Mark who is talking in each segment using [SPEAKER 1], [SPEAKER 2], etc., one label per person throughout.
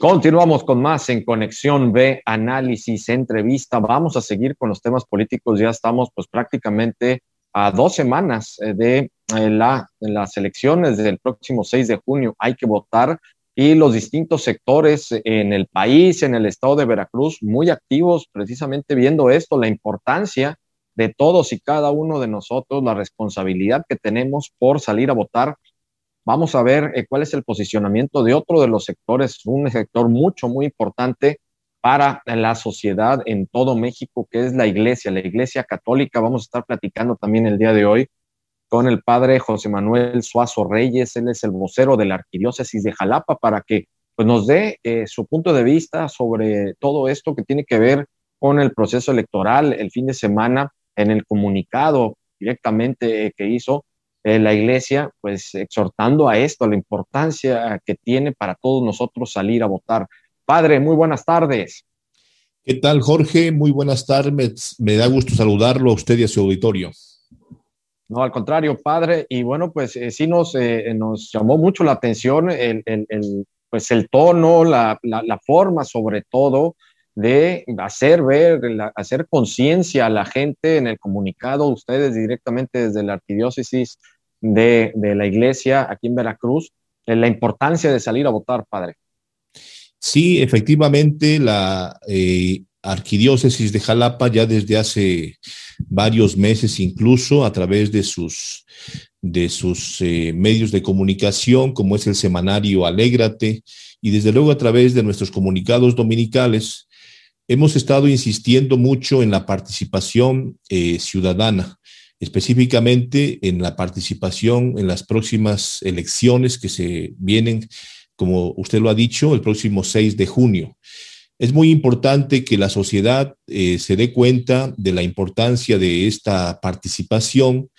[SPEAKER 1] Continuamos con más en Conexión B, análisis, entrevista. Vamos a seguir con los temas políticos. Ya estamos pues prácticamente a dos semanas eh, de eh, la, las elecciones del próximo 6 de junio. Hay que votar y los distintos sectores en el país, en el estado de Veracruz, muy activos precisamente viendo esto, la importancia de todos y cada uno de nosotros, la responsabilidad que tenemos por salir a votar Vamos a ver eh, cuál es el posicionamiento de otro de los sectores, un sector mucho, muy importante para la sociedad en todo México, que es la iglesia, la iglesia católica. Vamos a estar platicando también el día de hoy con el padre José Manuel Suazo Reyes, él es el vocero de la arquidiócesis de Jalapa, para que pues, nos dé eh, su punto de vista sobre todo esto que tiene que ver con el proceso electoral el fin de semana en el comunicado directamente eh, que hizo la iglesia, pues exhortando a esto, a la importancia que tiene para todos nosotros salir a votar. Padre, muy buenas tardes.
[SPEAKER 2] ¿Qué tal, Jorge? Muy buenas tardes. Me da gusto saludarlo a usted y a su auditorio.
[SPEAKER 1] No, al contrario, padre. Y bueno, pues eh, sí nos, eh, nos llamó mucho la atención el, el, el pues el tono, la, la, la, forma sobre todo de hacer ver, hacer conciencia a la gente en el comunicado, ustedes directamente desde la arquidiócesis de, de la iglesia aquí en Veracruz, en la importancia de salir a votar, padre.
[SPEAKER 2] Sí, efectivamente, la eh, arquidiócesis de Jalapa ya desde hace varios meses, incluso a través de sus, de sus eh, medios de comunicación, como es el semanario Alégrate, y desde luego a través de nuestros comunicados dominicales, hemos estado insistiendo mucho en la participación eh, ciudadana, específicamente en la participación en las próximas elecciones que se vienen, como usted lo ha dicho, el próximo 6 de junio. Es muy importante que la sociedad eh, se dé cuenta de la importancia de esta participación,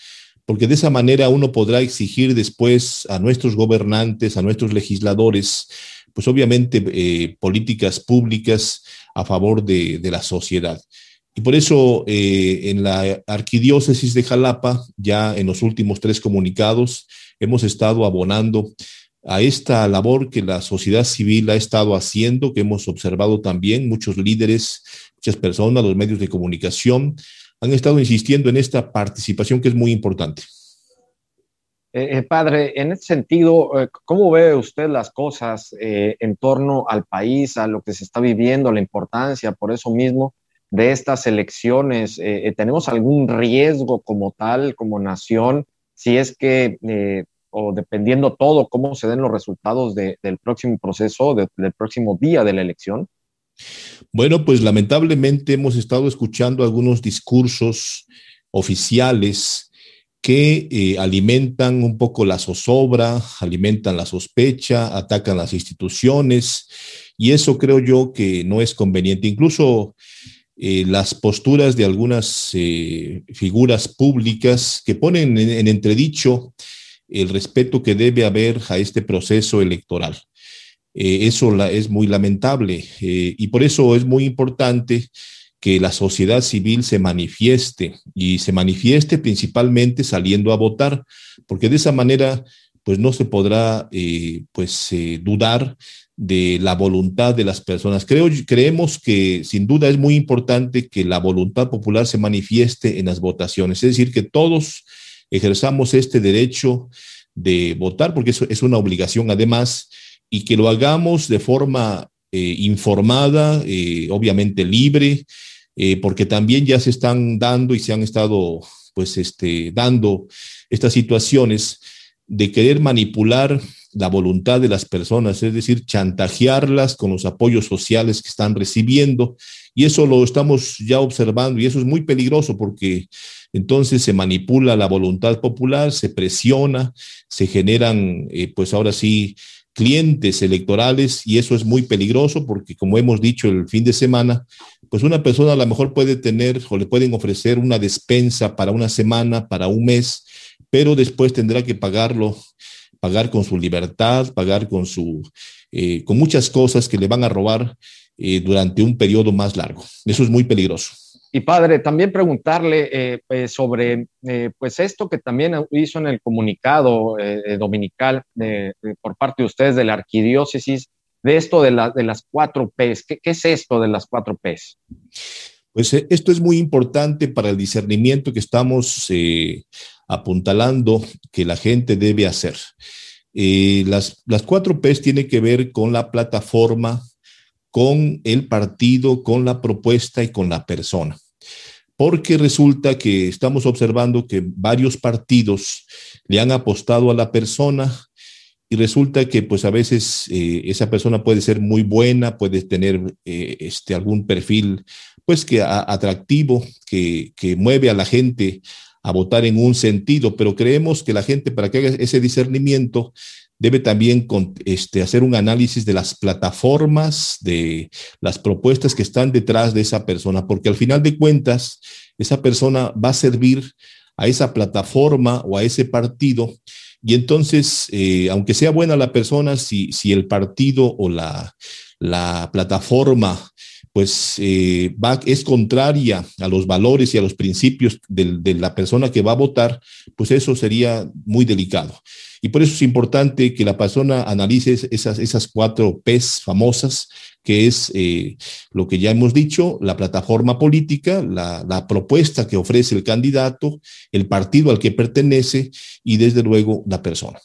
[SPEAKER 2] porque de esa manera uno podrá exigir después a nuestros gobernantes, a nuestros legisladores, pues obviamente eh, políticas públicas a favor de, de la sociedad. Y por eso eh, en la arquidiócesis de Jalapa, ya en los últimos tres comunicados, hemos estado abonando a esta labor que la sociedad civil ha estado haciendo, que hemos observado también muchos líderes, muchas personas, los medios de comunicación, han estado insistiendo en esta participación que es muy importante.
[SPEAKER 1] Eh, eh, padre, en ese sentido, eh, ¿cómo ve usted las cosas eh, en torno al país, a lo que se está viviendo, la importancia por eso mismo de estas elecciones? ¿Tenemos algún riesgo como tal, como nación, si es que, o dependiendo todo, cómo se den los resultados de, del próximo proceso, de, del próximo día de la elección?
[SPEAKER 2] Bueno, pues lamentablemente hemos estado escuchando algunos discursos oficiales que eh, alimentan un poco la zozobra, alimentan la sospecha, atacan las instituciones, y eso creo yo que no es conveniente. Incluso eh, las posturas de algunas eh, figuras públicas que ponen en, en, entredicho el respeto que debe haber a este proceso electoral. Eh, eso es muy lamentable eh, y por eso es muy importante que la sociedad civil se manifieste y se manifieste principalmente saliendo a votar, porque de esa manera pues no se podrá eh, pues dudar de la voluntad de las personas. Creemos que sin duda es muy importante que la voluntad popular se manifieste en las votaciones, es decir, que todos ejerzamos este derecho de votar, porque eso es una obligación además, y que lo hagamos de forma eh, informada, eh, obviamente libre, eh, porque también ya se están dando y se han estado pues este, dando estas situaciones de querer manipular la voluntad de las personas, es decir, chantajearlas con los apoyos sociales que están recibiendo. Y eso lo estamos ya observando y eso es muy peligroso porque entonces se manipula la voluntad popular, se presiona, se generan, pues ahora sí, clientes electorales y eso es muy peligroso porque como hemos dicho el fin de semana, pues una persona a lo mejor puede tener o le pueden ofrecer una despensa para una semana, para un mes, pero después tendrá que pagarlo, pagar con su libertad, pagar con su, eh, con muchas cosas que le van a robar eh, durante un periodo más largo. Eso es muy peligroso.
[SPEAKER 1] Y padre, también preguntarle eh, eh, sobre eh, pues esto que también hizo en el comunicado eh, dominical por parte de ustedes de la arquidiócesis, de esto de, de las cuatro P's. ¿Qué, es esto de las cuatro P's?
[SPEAKER 2] Pues esto es muy importante para el discernimiento que estamos apuntalando que la gente debe hacer. Las, las cuatro P's tienen que ver con la plataforma, con el partido, con la propuesta y con la persona. Porque resulta que estamos observando que varios partidos le han apostado a la persona y resulta que pues a veces eh, esa persona puede ser muy buena, puede tener eh, este, algún perfil pues que atractivo, que, que mueve a la gente a votar en un sentido, pero creemos que la gente para que haga ese discernimiento debe también este, hacer un análisis de las plataformas, de las propuestas que están detrás de esa persona, porque al final de cuentas, esa persona va a servir a esa plataforma o a ese partido. Y entonces, eh, aunque sea buena la persona, si, el partido o la plataforma pues eh, va, es contraria a los valores y a los principios de, de, la persona que va a votar, pues eso sería muy delicado. Y por eso es importante que la persona analice esas, esas cuatro P's famosas, que es eh, lo que ya hemos dicho, la plataforma política, la, la, propuesta que ofrece el candidato, el partido al que pertenece y desde luego la persona.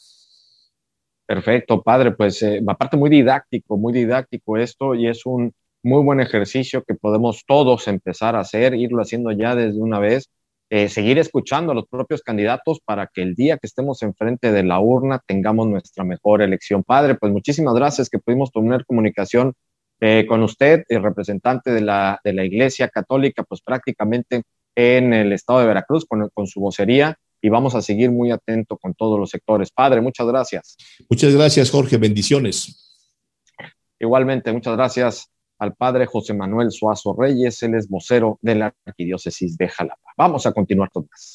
[SPEAKER 1] Perfecto, padre, pues eh, aparte muy didáctico, muy didáctico esto y es un muy buen ejercicio que podemos todos empezar a hacer, irlo haciendo ya desde una vez, eh, seguir escuchando a los propios candidatos para que el día que estemos enfrente de la urna tengamos nuestra mejor elección. Padre, pues muchísimas gracias que pudimos tener comunicación eh, con usted, el representante de la, de la Iglesia Católica, pues prácticamente en el estado de Veracruz con, con su vocería y vamos a seguir muy atento con todos los sectores. Padre, muchas gracias.
[SPEAKER 2] Muchas gracias, Jorge. Bendiciones.
[SPEAKER 1] Igualmente, muchas gracias al padre José Manuel Suazo Reyes, él es vocero de la Arquidiócesis de Jalapa. Vamos a continuar con más.